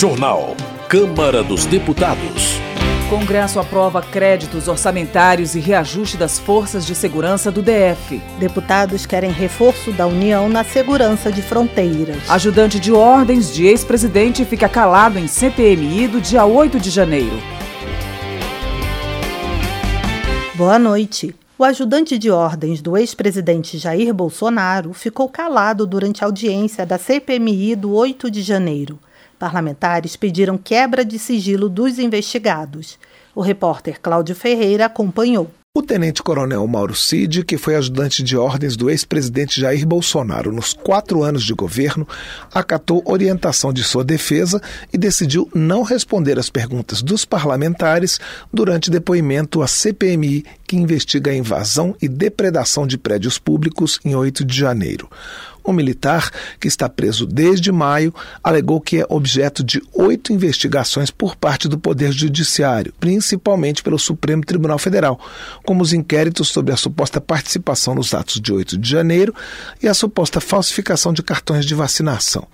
Jornal. Câmara dos Deputados. Congresso aprova créditos orçamentários e reajuste das forças de segurança do DF. Deputados querem reforço da União na segurança de fronteiras. Ajudante de ordens de ex-presidente fica calado em CPMI do dia 8 de janeiro. Boa noite. O ajudante de ordens do ex-presidente Jair Bolsonaro ficou calado durante a audiência da CPMI do 8 de janeiro. Parlamentares pediram quebra de sigilo dos investigados. O repórter Cláudio Ferreira acompanhou. O tenente-coronel Mauro Cid, que foi ajudante de ordens do ex-presidente Jair Bolsonaro nos quatro anos de governo, acatou orientação de sua defesa e decidiu não responder às perguntas dos parlamentares durante depoimento à CPMI, que investiga a invasão e depredação de prédios públicos em 8 de janeiro. O militar, que está preso desde maio, alegou que é objeto de oito investigações por parte do Poder Judiciário, principalmente pelo Supremo Tribunal Federal, como os inquéritos sobre a suposta participação nos atos de 8 de janeiro e a suposta falsificação de cartões de vacinação.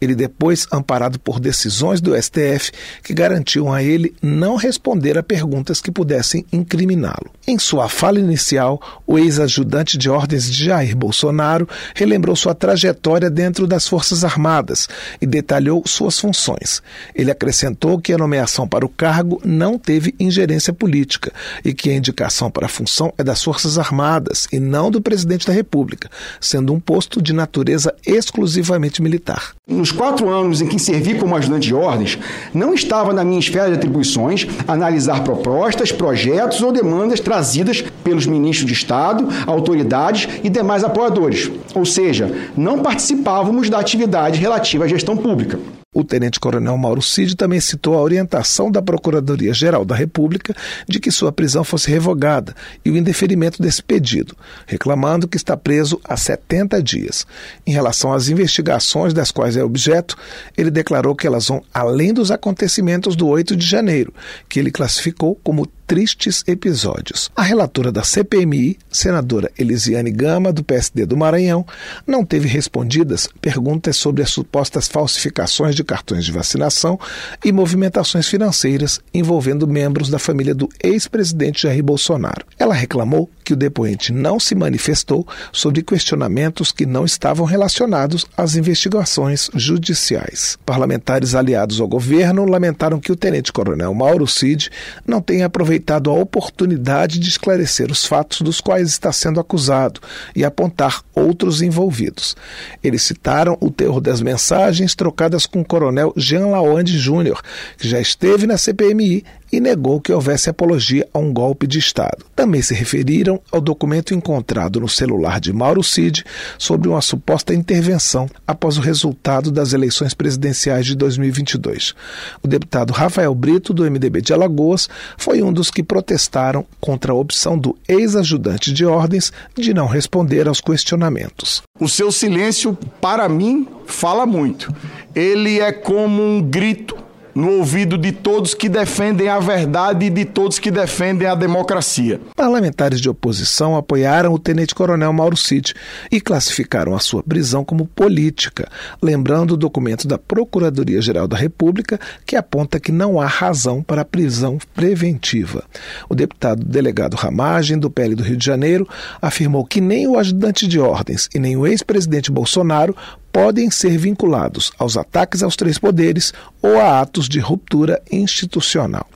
Ele depois amparado por decisões do STF que garantiam a ele não responder a perguntas que pudessem incriminá-lo. Em sua fala inicial, o ex-ajudante de ordens de Jair Bolsonaro relembrou sua trajetória dentro das Forças Armadas e detalhou suas funções. Ele acrescentou que a nomeação para o cargo não teve ingerência política e que a indicação para a função é das Forças Armadas e não do presidente da República, sendo um posto de natureza exclusivamente militar. Nos quatro anos em que servi como ajudante de ordens, não estava na minha esfera de atribuições analisar propostas, projetos ou demandas trazidas pelos ministros de Estado, autoridades e demais apoiadores. Ou seja, não participávamos da atividade relativa à gestão pública. O tenente-coronel Mauro Cid também citou a orientação da Procuradoria-Geral da República de que sua prisão fosse revogada e o indeferimento desse pedido, reclamando que está preso há 70 dias. Em relação às investigações das quais é objeto, ele declarou que elas vão além dos acontecimentos do 8 de janeiro, que ele classificou como tristes episódios. A relatora da CPMI, senadora Elisiane Gama, do PSD do Maranhão, não teve respondidas perguntas sobre as supostas falsificações de cartões de vacinação e movimentações financeiras envolvendo membros da família do ex-presidente Jair Bolsonaro. Ela reclamou que o depoente não se manifestou sobre questionamentos que não estavam relacionados às investigações judiciais. Parlamentares aliados ao governo lamentaram que o tenente-coronel Mauro Cid não tenha aproveitado aproveitado a oportunidade de esclarecer os fatos dos quais está sendo acusado e apontar outros envolvidos. Eles citaram o terror das mensagens trocadas com o coronel Jean Laonde Júnior, que já esteve na CPMI e negou que houvesse apologia a um golpe de Estado. Também se referiram ao documento encontrado no celular de Mauro Cid sobre uma suposta intervenção após o resultado das eleições presidenciais de 2022. O deputado Rafael Brito, do MDB de Alagoas, foi um dos que protestaram contra a opção do ex-ajudante de ordens de não responder aos questionamentos. O seu silêncio, para mim, fala muito. Ele é como um grito no ouvido de todos que defendem a verdade e de todos que defendem a democracia. Parlamentares de oposição apoiaram o tenente-coronel Mauro Cid e classificaram a sua prisão como política, lembrando o documento da Procuradoria-Geral da República que aponta que não há razão para a prisão preventiva. O deputado delegado Ramagem, do PL do Rio de Janeiro, afirmou que nem o ajudante de ordens e nem o ex-presidente Bolsonaro podem ser vinculados aos ataques aos três poderes ou a atos de ruptura institucional.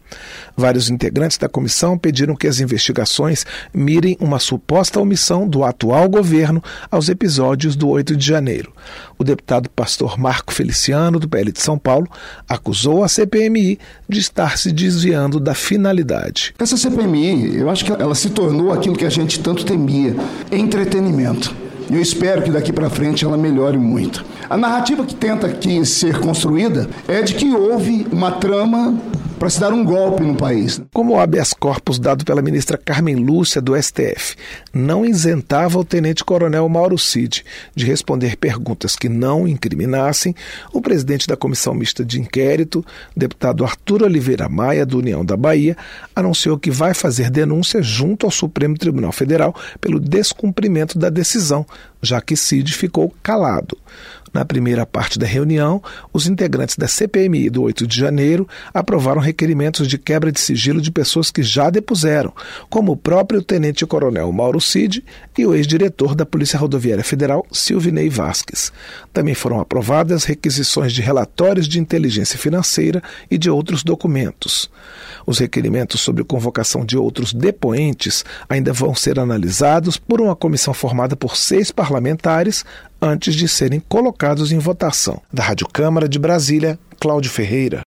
Vários integrantes da comissão pediram que as investigações mirem uma suposta omissão do atual governo aos episódios do 8 de janeiro. O deputado pastor Marco Feliciano, do PL de São Paulo, acusou a CPMI de estar se desviando da finalidade. Essa CPMI, eu acho que ela se tornou aquilo que a gente tanto temia: entretenimento. E eu espero que daqui para frente ela melhore muito. A narrativa que tenta aqui ser construída é de que houve uma trama para se dar um golpe no país. Como o habeas corpus dado pela ministra Carmen Lúcia do STF não isentava o tenente-coronel Mauro Cid de responder perguntas que não incriminassem, o presidente da comissão mista de inquérito, deputado Arthur Oliveira Maia, do União da Bahia, anunciou que vai fazer denúncia junto ao Supremo Tribunal Federal pelo descumprimento da decisão já que Cid ficou calado. Na primeira parte da reunião, os integrantes da CPMI do 8 de janeiro aprovaram requerimentos de quebra de sigilo de pessoas que já depuseram, como o próprio tenente-coronel Mauro Cid e o ex-diretor da Polícia Rodoviária Federal, Silvinei Vasques. Também foram aprovadas requisições de relatórios de inteligência financeira e de outros documentos. Os requerimentos sobre convocação de outros depoentes ainda vão ser analisados por uma comissão formada por seis parlamentares antes de serem colocados em votação. Da Rádio Câmara de Brasília, Cláudio Ferreira.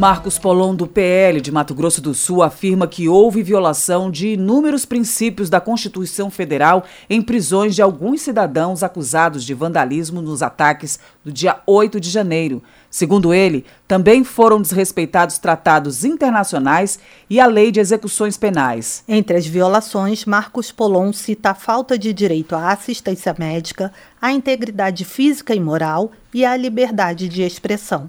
Marcos Polon, do PL de Mato Grosso do Sul, afirma que houve violação de inúmeros princípios da Constituição Federal em prisões de alguns cidadãos acusados de vandalismo nos ataques do dia 8 de janeiro. Segundo ele, também foram desrespeitados tratados internacionais e a lei de execuções penais. Entre as violações, Marcos Polon cita a falta de direito à assistência médica, à integridade física e moral e à liberdade de expressão.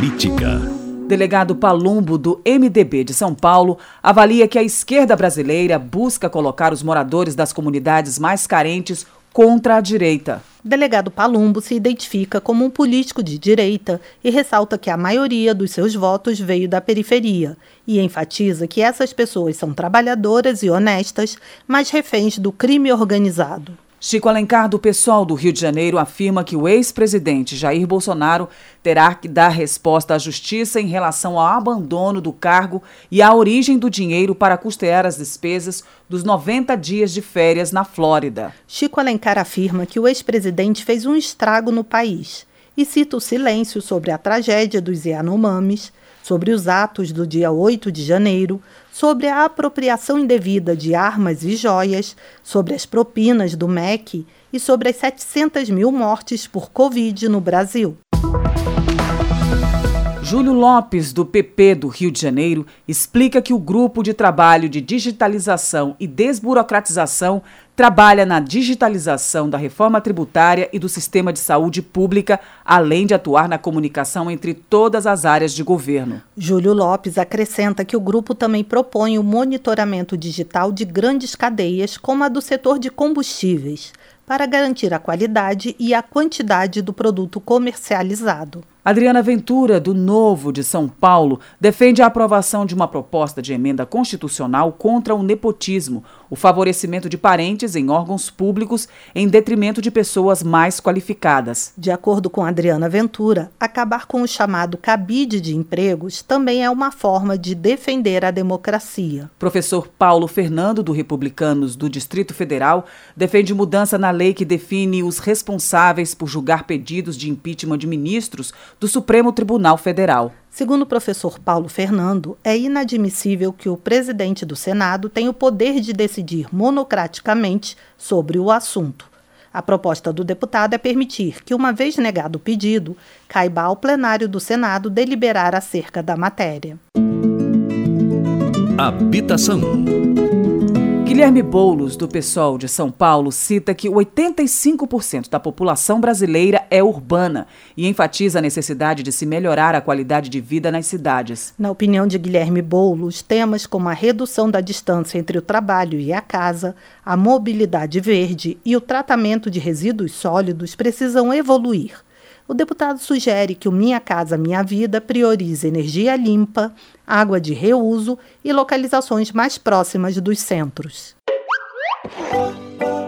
Política. Delegado Palumbo, do MDB de São Paulo, avalia que a esquerda brasileira busca colocar os moradores das comunidades mais carentes contra a direita. Delegado Palumbo se identifica como um político de direita e ressalta que a maioria dos seus votos veio da periferia e enfatiza que essas pessoas são trabalhadoras e honestas, mas reféns do crime organizado. Chico Alencar, do pessoal do Rio de Janeiro, afirma que o ex-presidente Jair Bolsonaro terá que dar resposta à justiça em relação ao abandono do cargo e à origem do dinheiro para custear as despesas dos 90 dias de férias na Flórida. Chico Alencar afirma que o ex-presidente fez um estrago no país e cita o silêncio sobre a tragédia dos Yanomamis, sobre os atos do dia 8 de janeiro, sobre a apropriação indevida de armas e joias, sobre as propinas do MEC e sobre as 700 mil mortes por Covid no Brasil. Júlio Lopes, do PP do Rio de Janeiro, explica que o grupo de trabalho de digitalização e desburocratização trabalha na digitalização da reforma tributária e do sistema de saúde pública, além de atuar na comunicação entre todas as áreas de governo. Júlio Lopes acrescenta que o grupo também propõe o monitoramento digital de grandes cadeias, como a do setor de combustíveis, para garantir a qualidade e a quantidade do produto comercializado. Adriana Ventura, do Novo de São Paulo, defende a aprovação de uma proposta de emenda constitucional contra o nepotismo, o favorecimento de parentes em órgãos públicos em detrimento de pessoas mais qualificadas. De acordo com Adriana Ventura, acabar com o chamado cabide de empregos também é uma forma de defender a democracia. Professor Paulo Fernando, do Republicanos do Distrito Federal, defende mudança na lei que define os responsáveis por julgar pedidos de impeachment de ministros do Supremo Tribunal Federal. Segundo o professor Paulo Fernando, é inadmissível que o presidente do Senado tenha o poder de decidir monocraticamente sobre o assunto. A proposta do deputado é permitir que, uma vez negado o pedido, caiba ao plenário do Senado deliberar acerca da matéria. Habitação. Guilherme Boulos, do PSOL de São Paulo, cita que 85% da população brasileira é urbana e enfatiza a necessidade de se melhorar a qualidade de vida nas cidades. Na opinião de Guilherme Boulos, temas como a redução da distância entre o trabalho e a casa, a mobilidade verde e o tratamento de resíduos sólidos precisam evoluir. O deputado sugere que o Minha Casa Minha Vida priorize energia limpa, água de reuso e localizações mais próximas dos centros.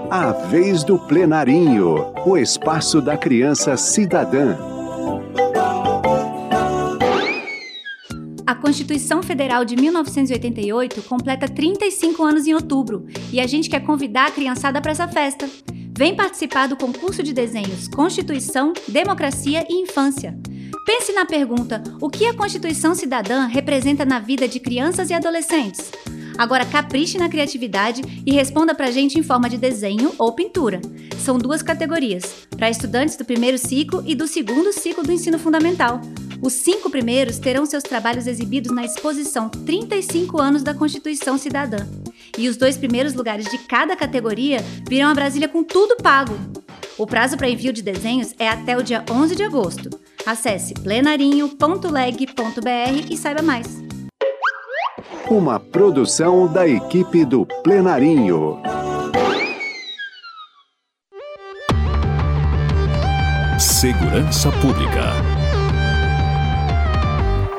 A vez do plenarinho, o espaço da criança cidadã. A Constituição Federal de 1988 completa 35 anos em outubro e a gente quer convidar a criançada para essa festa. Vem participar do concurso de desenhos Constituição, Democracia e Infância. Pense na pergunta: o que a Constituição Cidadã representa na vida de crianças e adolescentes? Agora capriche na criatividade e responda pra gente em forma de desenho ou pintura. São duas categorias, para estudantes do primeiro ciclo e do segundo ciclo do ensino fundamental. Os cinco primeiros terão seus trabalhos exibidos na exposição 35 anos da Constituição Cidadã. E os dois primeiros lugares de cada categoria virão a Brasília com tudo pago. O prazo para envio de desenhos é até o dia 11 de agosto. Acesse plenarinho.leg.br e saiba mais. Uma produção da equipe do Plenarinho. Segurança Pública.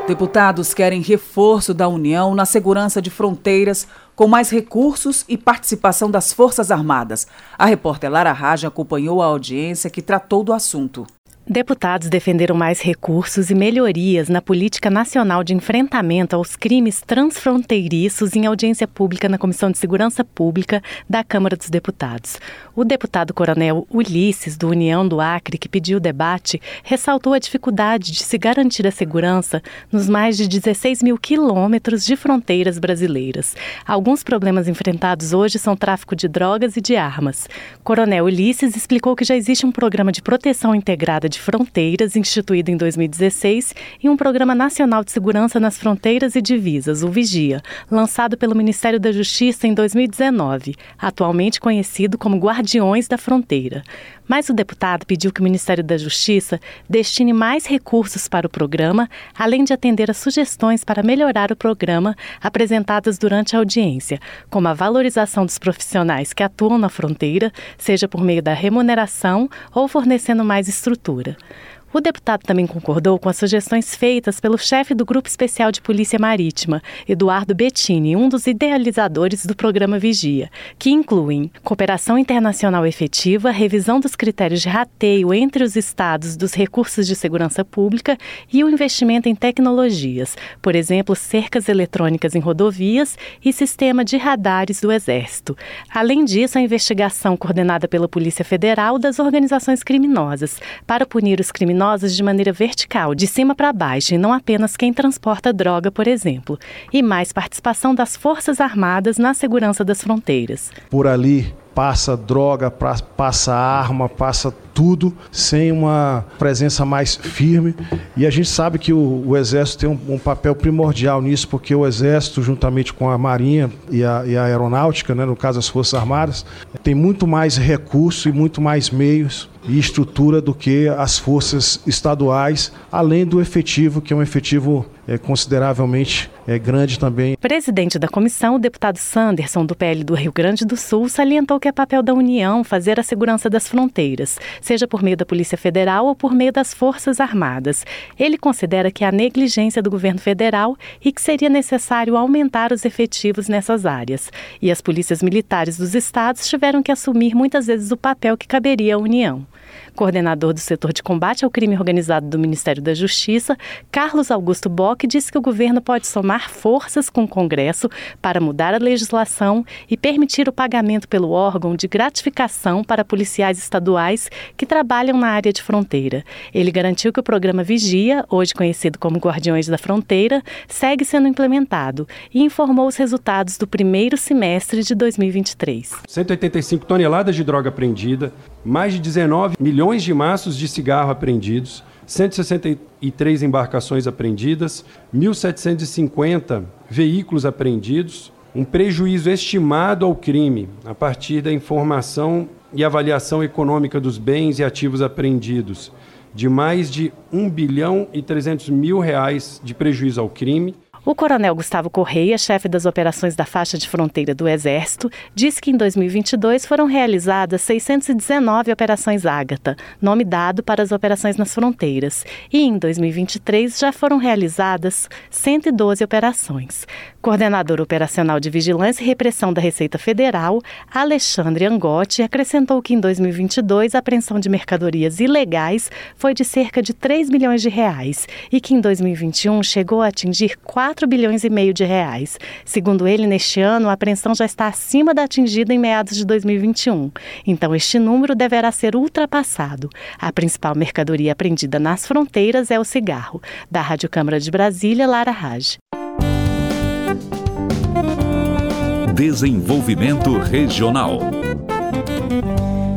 Deputados querem reforço da União na segurança de fronteiras, com mais recursos e participação das Forças Armadas. A repórter Lara Raja acompanhou a audiência que tratou do assunto. Deputados defenderam mais recursos e melhorias na política nacional de enfrentamento aos crimes transfronteiriços em audiência pública na Comissão de Segurança Pública da Câmara dos Deputados. O deputado coronel Ulisses, do União do Acre, que pediu o debate, ressaltou a dificuldade de se garantir a segurança nos mais de 16 mil quilômetros de fronteiras brasileiras. Alguns problemas enfrentados hoje são tráfico de drogas e de armas. Coronel Ulisses explicou que já existe um programa de proteção integrada de Fronteiras, instituído em 2016, e um Programa Nacional de Segurança nas Fronteiras e Divisas, o Vigia, lançado pelo Ministério da Justiça em 2019, atualmente conhecido como Guardiões da Fronteira. Mas o deputado pediu que o Ministério da Justiça destine mais recursos para o programa, além de atender a sugestões para melhorar o programa apresentadas durante a audiência, como a valorização dos profissionais que atuam na fronteira, seja por meio da remuneração ou fornecendo mais estrutura. O deputado também concordou com as sugestões feitas pelo chefe do Grupo Especial de Polícia Marítima, Eduardo Bettini, um dos idealizadores do programa Vigia, que incluem cooperação internacional efetiva, revisão dos critérios de rateio entre os estados dos recursos de segurança pública e o investimento em tecnologias, por exemplo, cercas eletrônicas em rodovias e sistema de radares do Exército. Além disso, a investigação coordenada pela Polícia Federal das organizações criminosas para punir os criminosos criminosos de maneira vertical, de cima para baixo, e não apenas quem transporta droga, por exemplo. E mais participação das Forças Armadas na segurança das fronteiras. Por ali passa droga, passa arma, passa tudo sem uma presença mais firme. E a gente sabe que o, o Exército tem um, um, papel primordial nisso, porque o Exército, juntamente com a Marinha e a, e a Aeronáutica, né, no caso as Forças Armadas, tem muito mais recurso e muito mais meios e estrutura do que as forças estaduais, além do efetivo, que é um efetivo é, consideravelmente é, grande também. Presidente da comissão, o deputado Sanderson, do PL do Rio Grande do Sul, salientou que é papel da União fazer a segurança das fronteiras, seja por meio da Polícia Federal ou por meio das Forças Armadas. Ele considera que há negligência do governo federal e que seria necessário aumentar os efetivos nessas áreas. E as polícias militares dos estados tiveram que assumir muitas vezes o papel que caberia à União coordenador do setor de combate ao crime organizado do Ministério da Justiça, Carlos Augusto Bock, disse que o governo pode somar forças com o Congresso para mudar a legislação e permitir o pagamento pelo órgão de gratificação para policiais estaduais que trabalham na área de fronteira. Ele garantiu que o programa Vigia, hoje conhecido como Guardiões da Fronteira, segue sendo implementado e informou os resultados do primeiro semestre de 2023. 185 toneladas de droga apreendida, mais de 19 milhões de maços de cigarro apreendidos, 163 embarcações apreendidas, 1.750 veículos apreendidos, um prejuízo estimado ao crime a partir da informação e avaliação econômica dos bens e ativos apreendidos de mais de 1 bilhão e 300 mil reais de prejuízo ao crime o coronel Gustavo Correia, chefe das operações da faixa de fronteira do Exército, disse que em 2022 foram realizadas 619 operações Ágata, nome dado para as operações nas fronteiras, e em 2023 já foram realizadas 112 operações. Coordenador operacional de Vigilância e Repressão da Receita Federal, Alexandre Angotti, acrescentou que em 2022 a apreensão de mercadorias ilegais foi de cerca de 3 milhões de reais e que em 2021 chegou a atingir 4 4 bilhões e meio de reais. Segundo ele, neste ano, a apreensão já está acima da atingida em meados de 2021. Então, este número deverá ser ultrapassado. A principal mercadoria apreendida nas fronteiras é o cigarro. Da Rádio Câmara de Brasília, Lara Raj. Desenvolvimento Regional.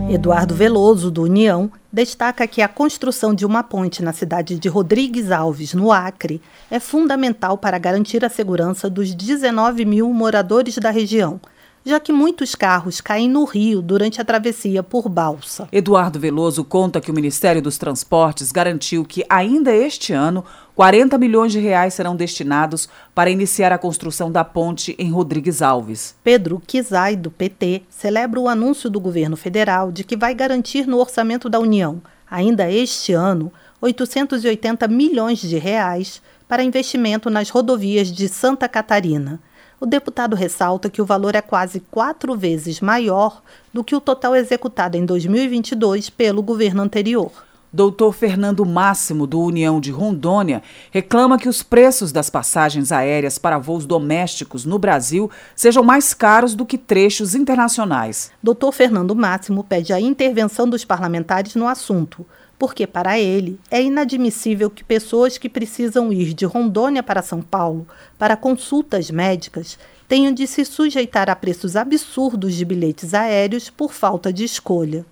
Eduardo Veloso, do União, destaca que a construção de uma ponte na cidade de Rodrigues Alves, no Acre, é fundamental para garantir a segurança dos 19 mil moradores da região. Já que muitos carros caem no rio durante a travessia por balsa. Eduardo Veloso conta que o Ministério dos Transportes garantiu que ainda este ano 40 milhões de reais serão destinados para iniciar a construção da ponte em Rodrigues Alves. Pedro Kizai, do PT, celebra o anúncio do governo federal de que vai garantir no orçamento da União, ainda este ano, 880 milhões de reais para investimento nas rodovias de Santa Catarina. O deputado ressalta que o valor é quase quatro vezes maior do que o total executado em 2022 pelo governo anterior. Doutor Fernando Máximo, do União de Rondônia, reclama que os preços das passagens aéreas para voos domésticos no Brasil sejam mais caros do que trechos internacionais. Doutor Fernando Máximo pede a intervenção dos parlamentares no assunto, porque, para ele, é inadmissível que pessoas que precisam ir de Rondônia para São Paulo para consultas médicas tenham de se sujeitar a preços absurdos de bilhetes aéreos por falta de escolha.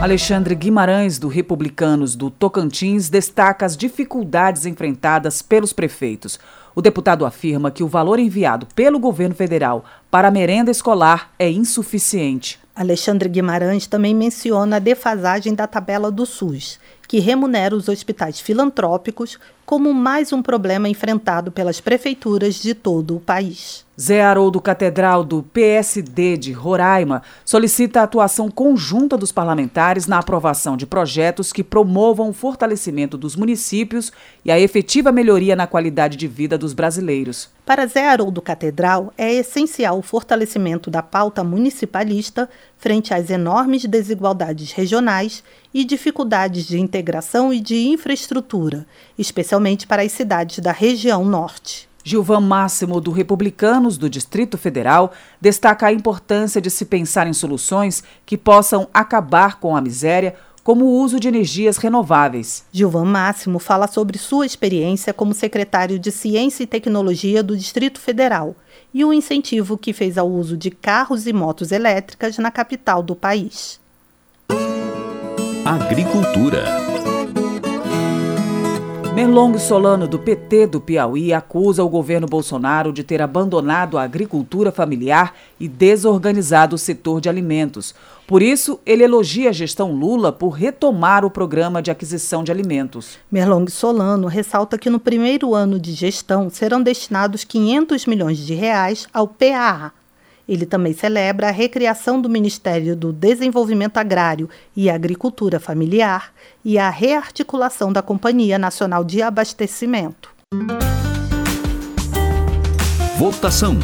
Alexandre Guimarães, do Republicanos do Tocantins, destaca as dificuldades enfrentadas pelos prefeitos. O deputado afirma que o valor enviado pelo governo federal para a merenda escolar é insuficiente. Alexandre Guimarães também menciona a defasagem da tabela do SUS, que remunera os hospitais filantrópicos como mais um problema enfrentado pelas prefeituras de todo o país. Zé Haroldo Catedral, do PSD de Roraima, solicita a atuação conjunta dos parlamentares na aprovação de projetos que promovam o fortalecimento dos municípios e a efetiva melhoria na qualidade de vida dos brasileiros. Para Zé Haroldo Catedral, é essencial o fortalecimento da pauta municipalista frente às enormes desigualdades regionais e dificuldades de integração e de infraestrutura, especialmente para as cidades da região norte. Gilvan Máximo, do Republicanos do Distrito Federal, destaca a importância de se pensar em soluções que possam acabar com a miséria, como o uso de energias renováveis. Gilvan Máximo fala sobre sua experiência como secretário de Ciência e Tecnologia do Distrito Federal e o incentivo que fez ao uso de carros e motos elétricas na capital do país. Agricultura. Merlong Solano, do PT do Piauí, acusa o governo Bolsonaro de ter abandonado a agricultura familiar e desorganizado o setor de alimentos. Por isso, ele elogia a gestão Lula por retomar o programa de aquisição de alimentos. Merlong Solano ressalta que no primeiro ano de gestão serão destinados 500 milhões de reais ao PAA, ele também celebra a recriação do Ministério do Desenvolvimento Agrário e Agricultura Familiar e a rearticulação da Companhia Nacional de Abastecimento. Votação.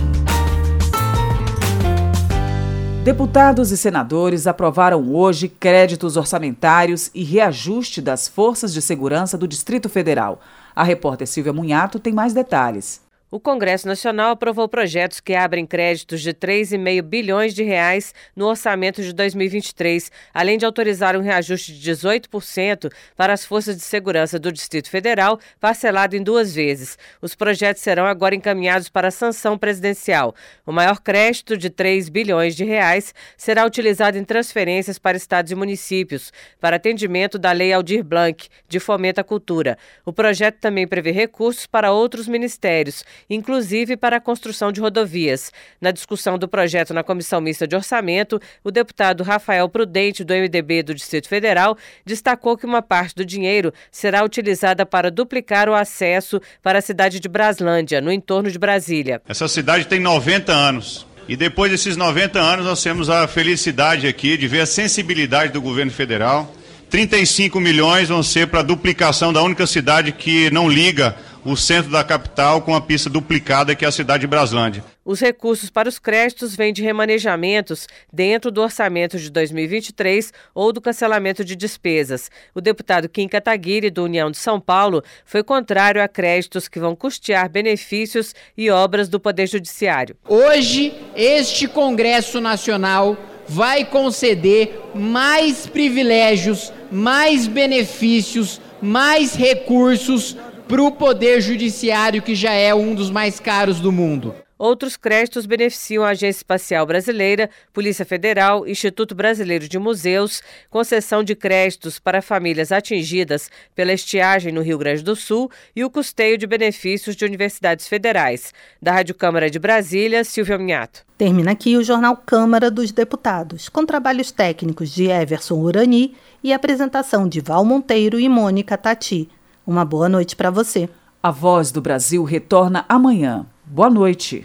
Deputados e senadores aprovaram hoje créditos orçamentários e reajuste das forças de segurança do Distrito Federal. A repórter Silvia Munhato tem mais detalhes. O Congresso Nacional aprovou projetos que abrem créditos de 3,5 bilhões de reais no orçamento de 2023, além de autorizar um reajuste de 18% para as forças de segurança do Distrito Federal, parcelado em duas vezes. Os projetos serão agora encaminhados para a sanção presidencial. O maior crédito de 3 bilhões de reais será utilizado em transferências para estados e municípios, para atendimento da Lei Aldir Blanc, de fomento à cultura. O projeto também prevê recursos para outros ministérios inclusive para a construção de rodovias. Na discussão do projeto na Comissão Mista de Orçamento, o deputado Rafael Prudente, do MDB do Distrito Federal, destacou que uma parte do dinheiro será utilizada para duplicar o acesso para a cidade de Braslândia, no entorno de Brasília. Essa cidade tem 90 anos. E depois desses 90 anos, nós temos a felicidade aqui de ver a sensibilidade do governo federal. 35 milhões vão ser para a duplicação da única cidade que não liga o centro da capital com a pista duplicada, que é a cidade de Braslândia. Os recursos para os créditos vêm de remanejamentos dentro do orçamento de 2023 ou do cancelamento de despesas. O deputado Kim Kataguiri, do União de São Paulo, foi contrário a créditos que vão custear benefícios e obras do Poder Judiciário. Hoje, este Congresso Nacional vai conceder mais privilégios, mais benefícios, mais recursos para o Poder Judiciário, que já é um dos mais caros do mundo. Outros créditos beneficiam a Agência Espacial Brasileira, Polícia Federal, Instituto Brasileiro de Museus, concessão de créditos para famílias atingidas pela estiagem no Rio Grande do Sul e o custeio de benefícios de universidades federais. Da Rádio Câmara de Brasília, Silvia Minhato. Termina aqui o jornal Câmara dos Deputados, com trabalhos técnicos de Everson Urani e apresentação de Val Monteiro e Mônica Tati. Uma boa noite para você. A Voz do Brasil retorna amanhã. Boa noite.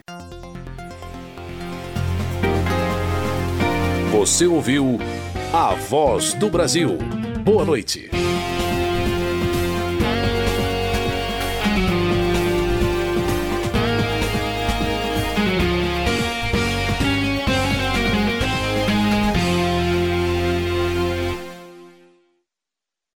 Você ouviu A Voz do Brasil. Boa noite.